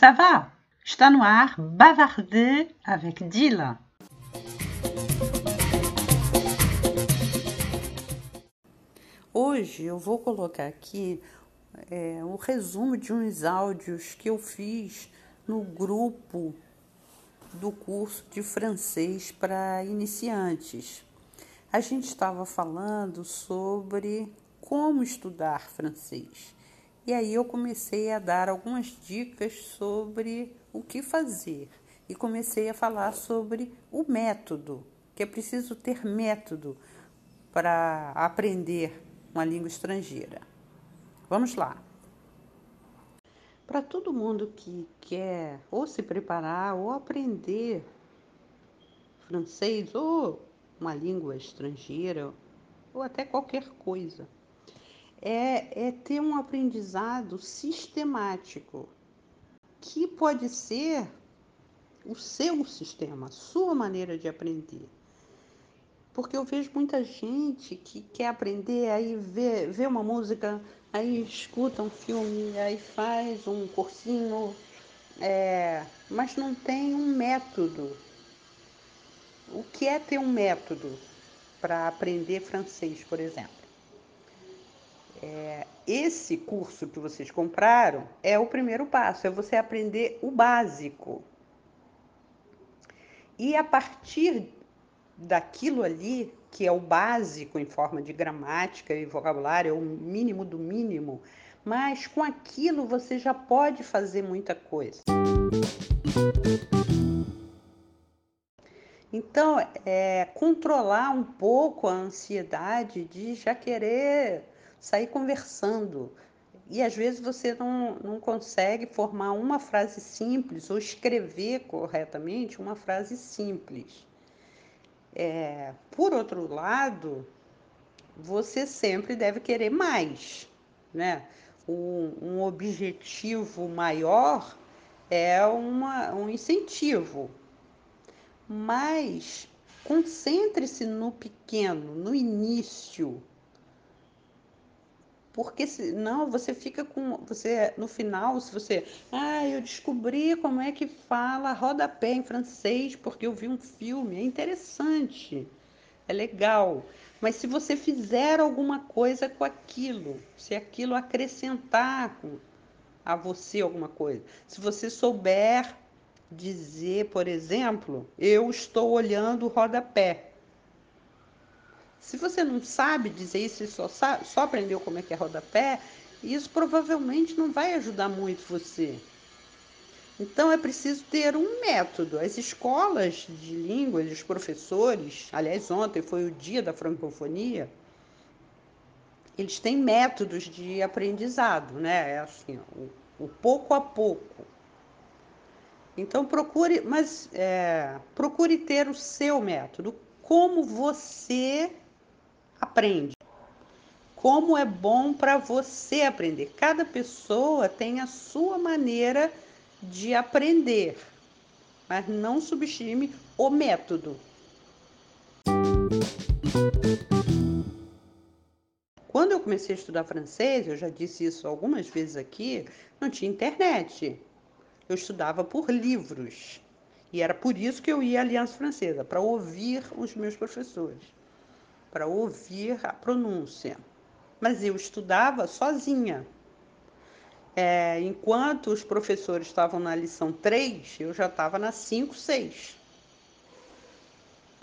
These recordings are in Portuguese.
ça va? Está no ar Bavarder avec Dila. Hoje eu vou colocar aqui é, um resumo de uns áudios que eu fiz no grupo do curso de francês para iniciantes. A gente estava falando sobre como estudar francês. E aí eu comecei a dar algumas dicas sobre o que fazer e comecei a falar sobre o método, que é preciso ter método para aprender uma língua estrangeira. Vamos lá. Para todo mundo que quer ou se preparar ou aprender francês ou uma língua estrangeira ou até qualquer coisa, é, é ter um aprendizado sistemático, que pode ser o seu sistema, a sua maneira de aprender. Porque eu vejo muita gente que quer aprender, aí vê, vê uma música, aí escuta um filme, aí faz um cursinho, é, mas não tem um método. O que é ter um método para aprender francês, por exemplo? É, esse curso que vocês compraram é o primeiro passo, é você aprender o básico. E a partir daquilo ali, que é o básico em forma de gramática e vocabulário, é o mínimo do mínimo, mas com aquilo você já pode fazer muita coisa. Então, é, controlar um pouco a ansiedade de já querer sair conversando. E às vezes você não, não consegue formar uma frase simples ou escrever corretamente uma frase simples. É, por outro lado, você sempre deve querer mais, né? Um, um objetivo maior é uma, um incentivo, mas concentre-se no pequeno, no início, porque senão você fica com. Você, no final, se você. Ah, eu descobri como é que fala rodapé em francês, porque eu vi um filme. É interessante. É legal. Mas se você fizer alguma coisa com aquilo, se aquilo acrescentar a você alguma coisa, se você souber dizer, por exemplo, eu estou olhando o rodapé. Se você não sabe dizer isso e só, só aprendeu como é que é rodapé, isso provavelmente não vai ajudar muito você. Então é preciso ter um método. As escolas de línguas, os professores, aliás, ontem foi o dia da francofonia, eles têm métodos de aprendizado, né? É assim, o, o pouco a pouco. Então procure, mas é, procure ter o seu método, como você aprende. Como é bom para você aprender. Cada pessoa tem a sua maneira de aprender, mas não subestime o método. Quando eu comecei a estudar francês, eu já disse isso algumas vezes aqui, não tinha internet. Eu estudava por livros. E era por isso que eu ia à Aliança Francesa, para ouvir os meus professores para ouvir a pronúncia. Mas eu estudava sozinha. É, enquanto os professores estavam na lição 3, eu já estava na 5, 6.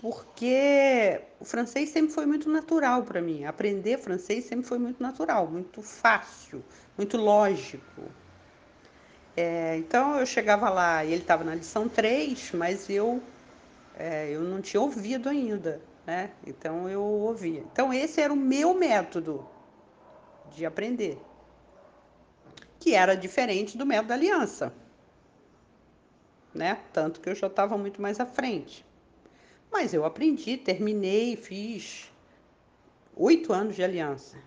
Porque o francês sempre foi muito natural para mim. Aprender francês sempre foi muito natural, muito fácil, muito lógico. É, então eu chegava lá e ele estava na lição 3, mas eu, é, eu não tinha ouvido ainda né? Então eu ouvia. Então esse era o meu método de aprender, que era diferente do método da aliança, né? Tanto que eu já estava muito mais à frente. Mas eu aprendi, terminei, fiz oito anos de aliança.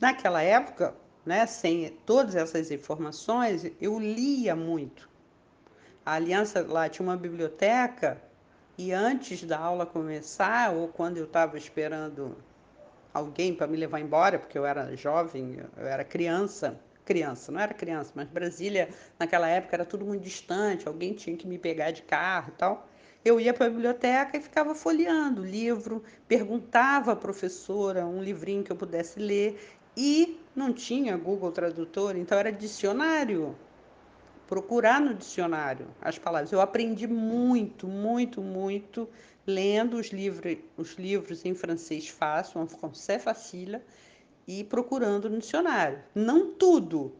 Naquela época, né, sem todas essas informações, eu lia muito. A aliança lá tinha uma biblioteca e antes da aula começar, ou quando eu estava esperando alguém para me levar embora, porque eu era jovem, eu era criança. Criança, não era criança, mas Brasília naquela época era tudo muito distante, alguém tinha que me pegar de carro e tal. Eu ia para a biblioteca e ficava folheando o livro, perguntava à professora um livrinho que eu pudesse ler e não tinha Google Tradutor, então era dicionário. Procurar no dicionário as palavras. Eu aprendi muito, muito, muito lendo os livros, os livros em francês fácil, français facile, e procurando no dicionário. Não tudo,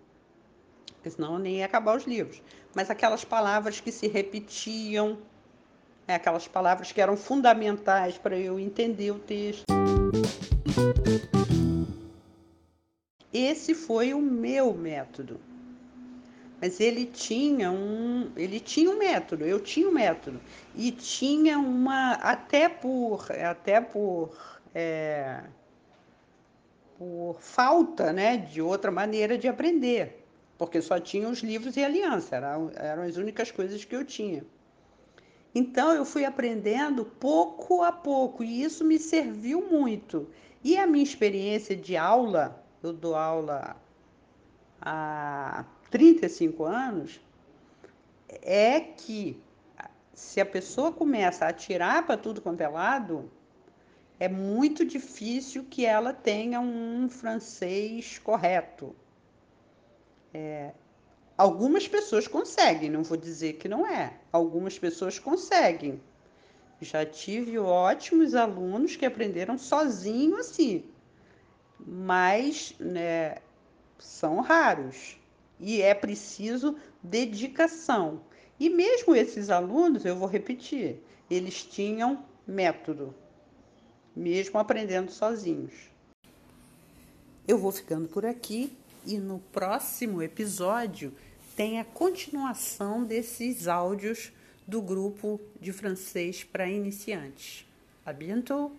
porque senão eu nem ia acabar os livros, mas aquelas palavras que se repetiam, né, aquelas palavras que eram fundamentais para eu entender o texto. Esse foi o meu método. Mas ele tinha um, ele tinha um método, eu tinha um método e tinha uma até por até por é, por falta, né, de outra maneira de aprender, porque só tinha os livros e aliança, eram, eram as únicas coisas que eu tinha. Então eu fui aprendendo pouco a pouco e isso me serviu muito. E a minha experiência de aula, eu dou aula há 35 anos, é que se a pessoa começa a atirar para tudo quanto é lado, é muito difícil que ela tenha um francês correto. É, algumas pessoas conseguem, não vou dizer que não é. Algumas pessoas conseguem. Já tive ótimos alunos que aprenderam sozinho assim, mas né, são raros e é preciso dedicação. E mesmo esses alunos, eu vou repetir, eles tinham método, mesmo aprendendo sozinhos. Eu vou ficando por aqui e no próximo episódio tem a continuação desses áudios do grupo de francês para iniciantes. A bientôt!